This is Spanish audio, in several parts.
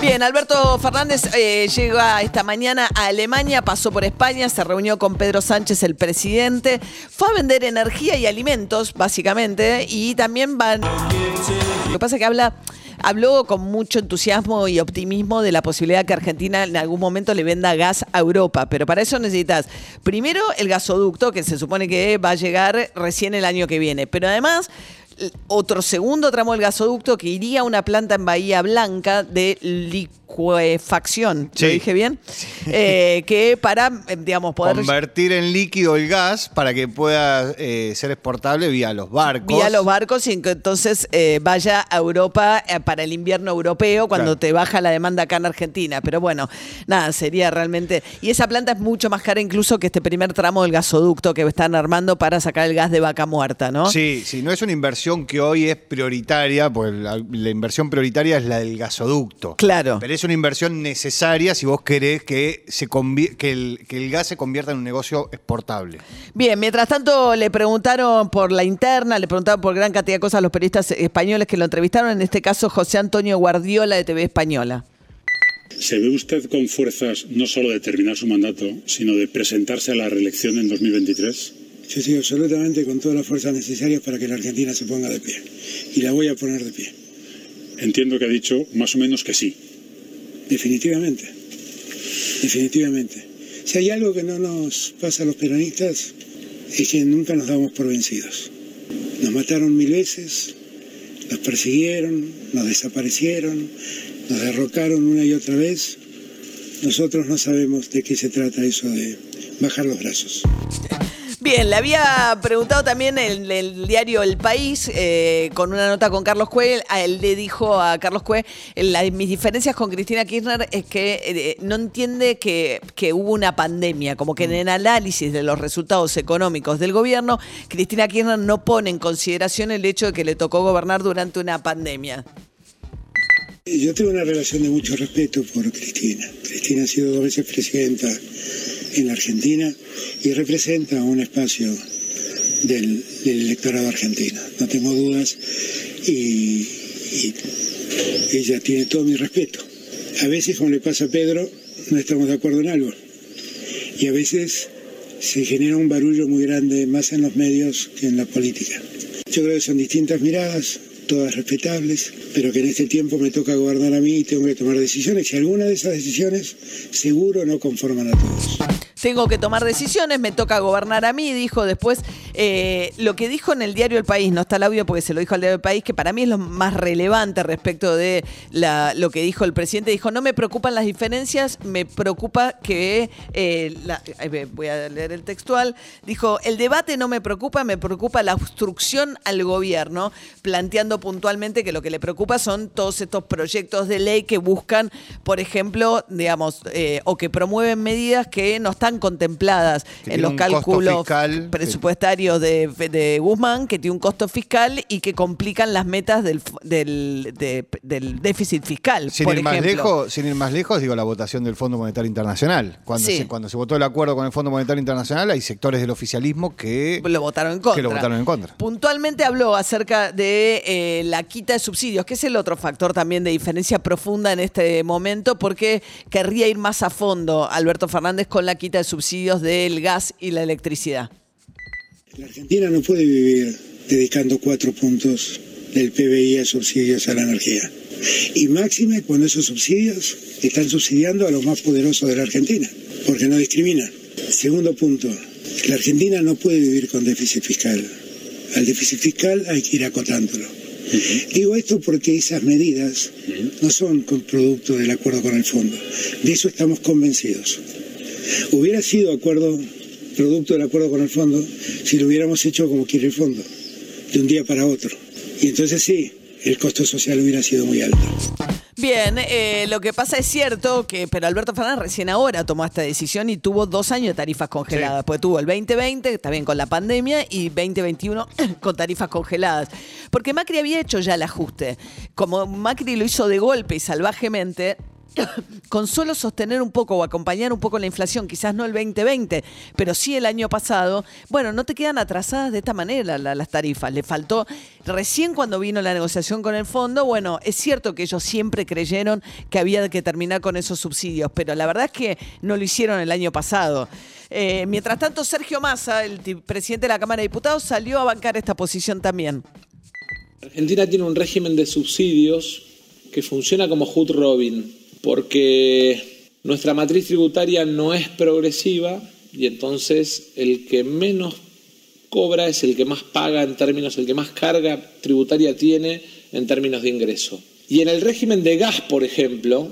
Bien, Alberto Fernández eh, llega esta mañana a Alemania, pasó por España, se reunió con Pedro Sánchez, el presidente, fue a vender energía y alimentos, básicamente, y también van... Lo que pasa es que habla... Habló con mucho entusiasmo y optimismo de la posibilidad que Argentina en algún momento le venda gas a Europa, pero para eso necesitas primero el gasoducto, que se supone que va a llegar recién el año que viene, pero además otro segundo tramo del gasoducto que iría a una planta en Bahía Blanca de licuefacción. ¿Lo dije bien? Eh, que para, eh, digamos, poder. Convertir en líquido el gas para que pueda eh, ser exportable vía los barcos. Vía los barcos y que entonces vaya a Europa para el invierno europeo cuando te baja la demanda acá en Argentina. Pero bueno, nada, sería realmente. Y esa planta es mucho más cara incluso que este primer tramo del gasoducto que están armando para sacar el gas de vaca muerta, ¿no? Sí, sí, no es una inversión que hoy es prioritaria, pues la, inversión prioritaria es la del gasoducto. Claro es una inversión necesaria si vos querés que, se que, el, que el gas se convierta en un negocio exportable. Bien, mientras tanto le preguntaron por la interna, le preguntaron por gran cantidad de cosas a los periodistas españoles que lo entrevistaron, en este caso José Antonio Guardiola de TV Española. ¿Se ve usted con fuerzas no solo de terminar su mandato, sino de presentarse a la reelección en 2023? Yo sí, absolutamente con todas las fuerzas necesarias para que la Argentina se ponga de pie. Y la voy a poner de pie. Entiendo que ha dicho más o menos que sí. Definitivamente, definitivamente. Si hay algo que no nos pasa a los peronistas, es que nunca nos damos por vencidos. Nos mataron mil veces, nos persiguieron, nos desaparecieron, nos derrocaron una y otra vez. Nosotros no sabemos de qué se trata eso de bajar los brazos. Bien, le había preguntado también en el, diario El País, eh, con una nota con Carlos Cue, él le dijo a Carlos Cue, mis diferencias con Cristina Kirchner es que eh, no entiende que, que, hubo una pandemia, como que en el análisis de los resultados económicos del gobierno, Cristina Kirchner no pone en consideración el hecho de que le tocó gobernar durante una pandemia. Yo tengo una relación de mucho respeto por Cristina. Cristina ha sido dos veces presidenta en la Argentina y representa un espacio del, electorado argentino. No tengo dudas y, ella tiene todo mi respeto. A veces, como le pasa a Pedro, no estamos de acuerdo en algo. Y a veces se genera un barullo muy grande, más en los medios que en la política. Yo creo que son distintas miradas, todas respetables, pero que en este tiempo me toca gobernar a mí y tengo que tomar decisiones y algunas de esas decisiones seguro no conforman a todos tengo que tomar decisiones, me toca gobernar a mí, dijo después eh, lo que dijo en el diario El País, no está el audio porque se lo dijo al diario El País, que para mí es lo más relevante respecto de lo que dijo el presidente, dijo, no me preocupan las diferencias, me preocupa que, eh, voy a leer el textual, dijo, el debate no me preocupa, me preocupa la obstrucción al gobierno, planteando puntualmente que lo que le preocupa son todos estos proyectos de ley que buscan, por ejemplo, digamos, eh, o que promueven medidas que no están contempladas en los cálculos presupuestarios de, Guzmán, que tiene un costo fiscal y que complican las metas del, del, déficit fiscal. Sin ir, más lejos, sin ir más lejos, digo la votación del Fondo Monetario Internacional. Cuando, se, cuando se votó el acuerdo con el Fondo Monetario Internacional, hay sectores del oficialismo que lo votaron en contra. Que lo votaron en contra. Puntualmente habló acerca de eh, la quita de subsidios, que es el otro factor también de diferencia profunda en este momento, porque querría ir más a fondo Alberto Fernández con la quita de subsidios del gas y la electricidad. La Argentina no puede vivir dedicando cuatro puntos del PBI a subsidios a la energía. Y máxime cuando esos subsidios están subsidiando a los más poderosos de la Argentina, porque no discriminan. Segundo punto, la Argentina no puede vivir con déficit fiscal. Al déficit fiscal hay que ir acotándolo. Digo esto porque esas medidas no son producto del acuerdo con el fondo. De eso estamos convencidos. Hubiera sido acuerdo, producto del acuerdo con el fondo, si lo hubiéramos hecho como quiere el fondo, de un día para otro. Y entonces sí, el costo social hubiera sido muy alto. Bien, eh, lo que pasa es cierto que, pero Alberto Fernández recién ahora tomó esta decisión y tuvo dos años de tarifas congeladas. Pues tuvo el 2020, también con la pandemia, y 2021 con tarifas congeladas. Porque Macri había hecho ya el ajuste. Como Macri lo hizo de golpe y salvajemente, con solo sostener un poco o acompañar un poco la inflación, quizás no el 2020, pero sí el año pasado, bueno, no te quedan atrasadas de esta manera las tarifas. Le faltó, recién cuando vino la negociación con el fondo, bueno, es cierto que ellos siempre creyeron que había que terminar con esos subsidios, pero la verdad es que no lo hicieron el año pasado. Eh, mientras tanto, Sergio Massa, el presidente de la Cámara de Diputados, salió a bancar esta posición también. Argentina tiene un régimen de subsidios que funciona como Hood Robin porque nuestra matriz tributaria no es progresiva y entonces el que menos cobra es el que más paga en términos, el que más carga tributaria tiene en términos de ingreso. Y en el régimen de gas, por ejemplo,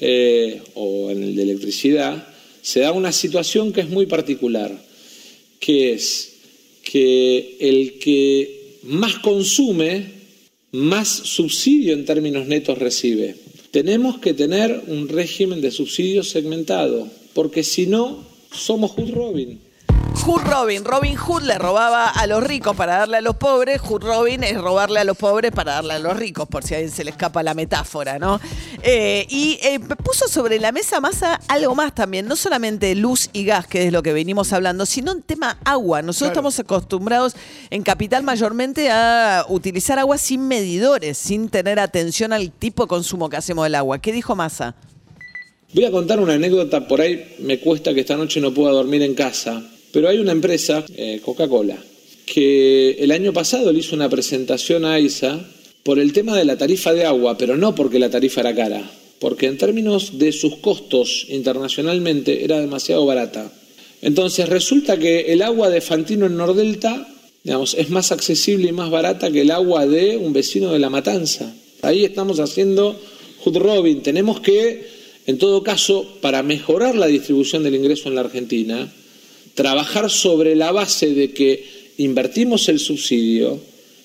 eh, o en el de electricidad, se da una situación que es muy particular, que es que el que más consume, más subsidio en términos netos recibe. Tenemos que tener un régimen de subsidios segmentado, porque si no, somos Hood Robin. Hood Robin, Robin Hood le robaba a los ricos para darle a los pobres, Hood Robin es robarle a los pobres para darle a los ricos, por si a alguien se le escapa la metáfora, ¿no? Eh, y eh, puso sobre la mesa masa algo más también, no solamente luz y gas, que es lo que venimos hablando, sino un tema agua. Nosotros estamos acostumbrados en Capital mayormente a utilizar agua sin medidores, sin tener atención al tipo de consumo que hacemos del agua. ¿Qué dijo Massa? Voy a contar una anécdota, por ahí me cuesta que esta noche no pueda dormir en casa. Pero hay una empresa, eh, Coca-Cola, que el año pasado le hizo una presentación a ISA por el tema de la tarifa de agua, pero no porque la tarifa era cara, porque en términos de sus costos internacionalmente era demasiado barata. Entonces resulta que el agua de Fantino en Nordelta, digamos, es más accesible y más barata que el agua de un vecino de La Matanza. Ahí estamos haciendo Hood Robin. Tenemos que, en todo caso, para mejorar la distribución del ingreso en la Argentina, trabajar sobre la base de que invertimos el subsidio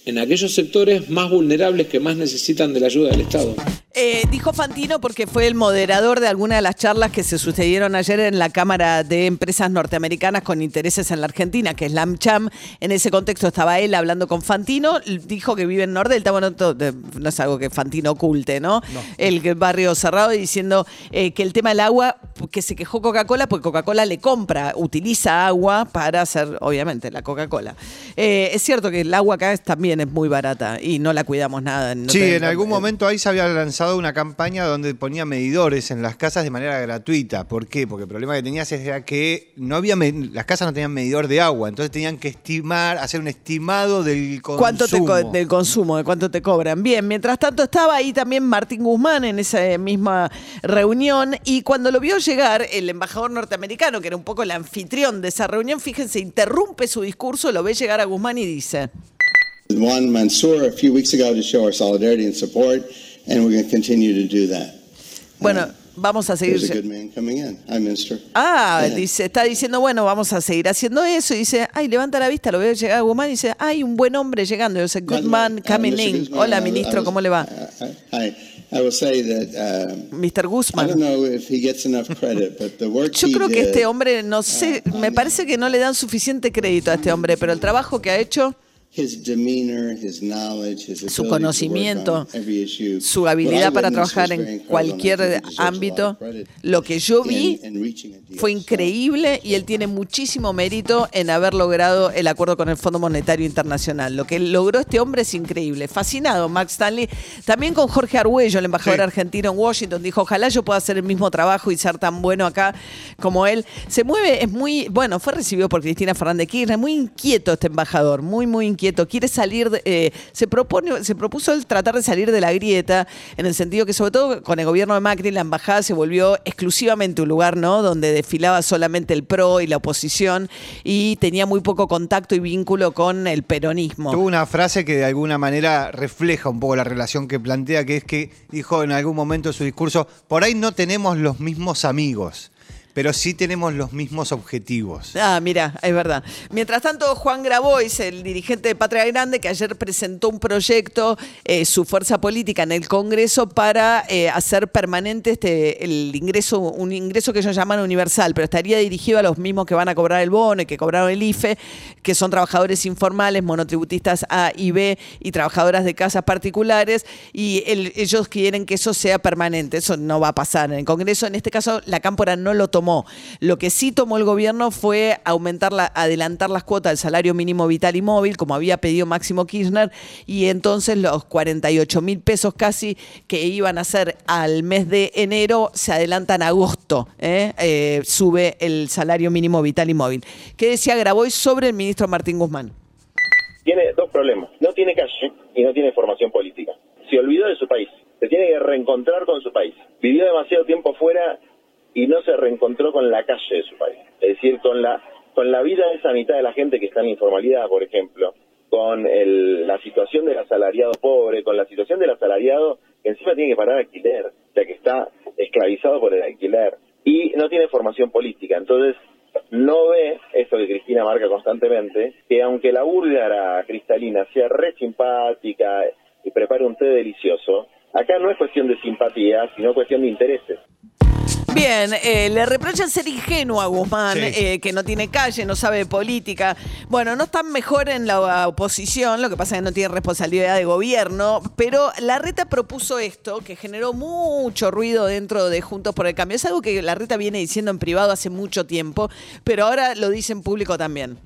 en aquellos sectores más vulnerables que más necesitan de la ayuda del Estado. Eh, dijo Fantino porque fue el moderador de alguna de las charlas que se sucedieron ayer en la Cámara de Empresas Norteamericanas con intereses en la Argentina, que es la AmCham. En ese contexto estaba él hablando con Fantino, dijo que vive en Nordelta, bueno, no es algo que Fantino oculte, ¿no? El barrio cerrado diciendo eh, que el tema del agua, que se quejó Coca-Cola, porque Coca-Cola le compra, utiliza agua para hacer, obviamente, la Coca-Cola. Eh, es cierto que el agua acá también es muy barata y no la cuidamos nada. sí, en algún momento ahí se había lanzado una campaña donde ponía medidores en las casas de manera gratuita. ¿Por qué? Porque el problema que tenías era que no había las casas no tenían medidor de agua, entonces tenían que estimar, hacer un estimado del consumo. ¿Cuánto del consumo, de cuánto te cobran? Bien, mientras tanto estaba ahí también Martín Guzmán en esa misma reunión y cuando lo vio llegar el embajador norteamericano, que era un poco el anfitrión de esa reunión, fíjense, interrumpe su discurso, lo ve llegar a Guzmán y dice. Juan Mansour a few weeks ago to show our solidarity and support and we're going to continue to do that. Bueno, vamos a seguir. Ah, dice, está diciendo, bueno, vamos a seguir haciendo eso. Y dice, ay, levanta la vista, lo veo llegar a Guzmán y dice, hay un buen hombre llegando. Yo sé, good man coming in. Hola, ministro, ¿cómo le va? I will say that, uh, Mr. Guzmán. I don't know if he gets enough credit, but the work Yo creo que este hombre, no sé, me parece que no le dan suficiente crédito a este hombre, pero el trabajo que ha hecho su conocimiento, su habilidad para trabajar en cualquier ámbito. Lo que yo vi fue increíble y él tiene muchísimo mérito en haber logrado el acuerdo con el Fondo Monetario Internacional. Lo que logró este hombre es increíble. Fascinado, Max Stanley. También con Jorge Arguello, el embajador argentino en Washington, dijo, ojalá yo pueda hacer el mismo trabajo y ser tan bueno acá como él. Se mueve, es muy, bueno, fue recibido por Cristina Fernández Kirchner, muy inquieto este embajador, muy, muy inquieto quiere salir, eh, se, propone, se propuso el tratar de salir de la grieta, en el sentido que sobre todo con el gobierno de Macri la embajada se volvió exclusivamente un lugar, ¿no? Donde desfilaba solamente el PRO y la oposición y tenía muy poco contacto y vínculo con el peronismo. Tuvo una frase que de alguna manera refleja un poco la relación que plantea, que es que dijo en algún momento de su discurso, por ahí no tenemos los mismos amigos pero sí tenemos los mismos objetivos. Ah, mira, es verdad. Mientras tanto, Juan Grabois, el dirigente de Patria Grande, que ayer presentó un proyecto, eh, su fuerza política en el Congreso, para eh, hacer permanente este, el ingreso, un ingreso que ellos llaman universal, pero estaría dirigido a los mismos que van a cobrar el bono y que cobraron el IFE, que son trabajadores informales, monotributistas A y B y trabajadoras de casas particulares, y el- ellos quieren que eso sea permanente. Eso no va a pasar en el Congreso. En este caso, la Cámpora no lo tomó. Lo que sí tomó el gobierno fue aumentar la, adelantar las cuotas del salario mínimo vital y móvil, como había pedido Máximo Kirchner, y entonces los 48 mil pesos casi que iban a ser al mes de enero se adelantan a agosto. ¿eh? Eh, sube el salario mínimo vital y móvil. ¿Qué decía Grabois sobre el ministro Martín Guzmán? tiene dos problemas. No tiene calle y no tiene formación política. Se olvidó de su país. Se tiene que reencontrar con su país. Vivió demasiado tiempo fuera y no se reencontró con la calle de su país. Es decir, con la, con la vida de esa mitad de la gente que está en informalidad, por ejemplo. Con el- la situación del asalariado pobre, con la situación del asalariado que encima tiene que pagar alquiler, o sea que está esclavizado por el alquiler. Y no tiene formación política. Entonces, no ve esto que Cristina marca constantemente, que aunque la búlgara cristalina sea re simpática y prepare un té delicioso, acá no es cuestión de simpatía, sino cuestión de intereses. Bien, eh, le reprochan ser ingenuo a Guzmán, Sí. eh, que no tiene calle, no sabe de política. Bueno, no están mejor en la oposición, lo que pasa es que no tiene responsabilidad de gobierno, pero la reta propuso esto, que generó mucho ruido dentro de Juntos por el Cambio. Es algo que la reta viene diciendo en privado hace mucho tiempo, pero ahora lo dice en público también.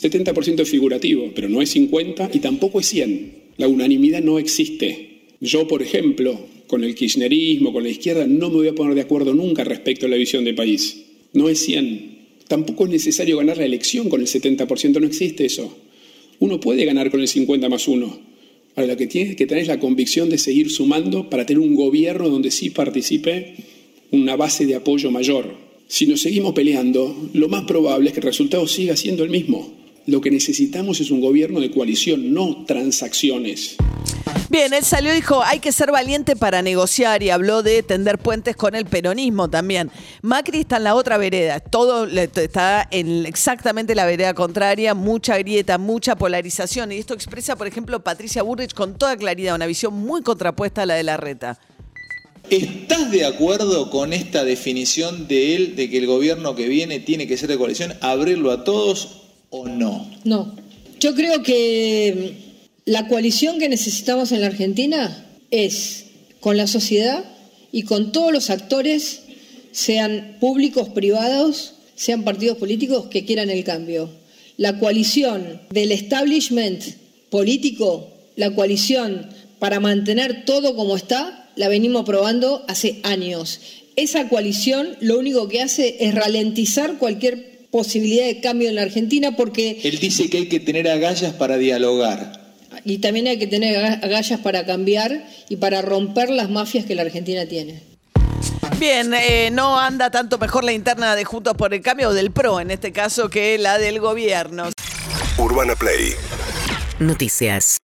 70% es figurativo, pero no es 50 y tampoco es 100. La unanimidad no existe. Yo, por ejemplo, con el kirchnerismo, con la izquierda, no me voy a poner de acuerdo nunca respecto a la visión de país. No es 100. Tampoco es necesario ganar la elección con el 70%, no existe eso. Uno puede ganar con el 50 más 1. Ahora, lo que tienes que tener es la convicción de seguir sumando para tener un gobierno donde sí participe una base de apoyo mayor. Si nos seguimos peleando, lo más probable es que el resultado siga siendo el mismo. Lo que necesitamos es un gobierno de coalición, no transacciones. Bien, él salió y dijo, hay que ser valiente para negociar y habló de tender puentes con el peronismo también. Macri está en la otra vereda, todo está en exactamente la vereda contraria, mucha grieta, mucha polarización. Y esto expresa, por ejemplo, Patricia Burrich con toda claridad, una visión muy contrapuesta a la de la reta. ¿Estás de acuerdo con esta definición de él de que el gobierno que viene tiene que ser de coalición, abrirlo a todos o no? No. Yo creo que la coalición que necesitamos en la Argentina es con la sociedad y con todos los actores, sean públicos, privados, sean partidos políticos que quieran el cambio. La coalición del establishment político, la coalición para mantener todo como está, la venimos probando hace años. Esa coalición lo único que hace es ralentizar cualquier posibilidad de cambio en la Argentina porque Él dice que hay que tener agallas para dialogar. Y también hay que tener aga- agallas para cambiar y para romper las mafias que la Argentina tiene. Bien, eh, no anda tanto mejor la interna de Juntos por el Cambio o del PRO, en este caso, que la del gobierno. Urbana Play Noticias.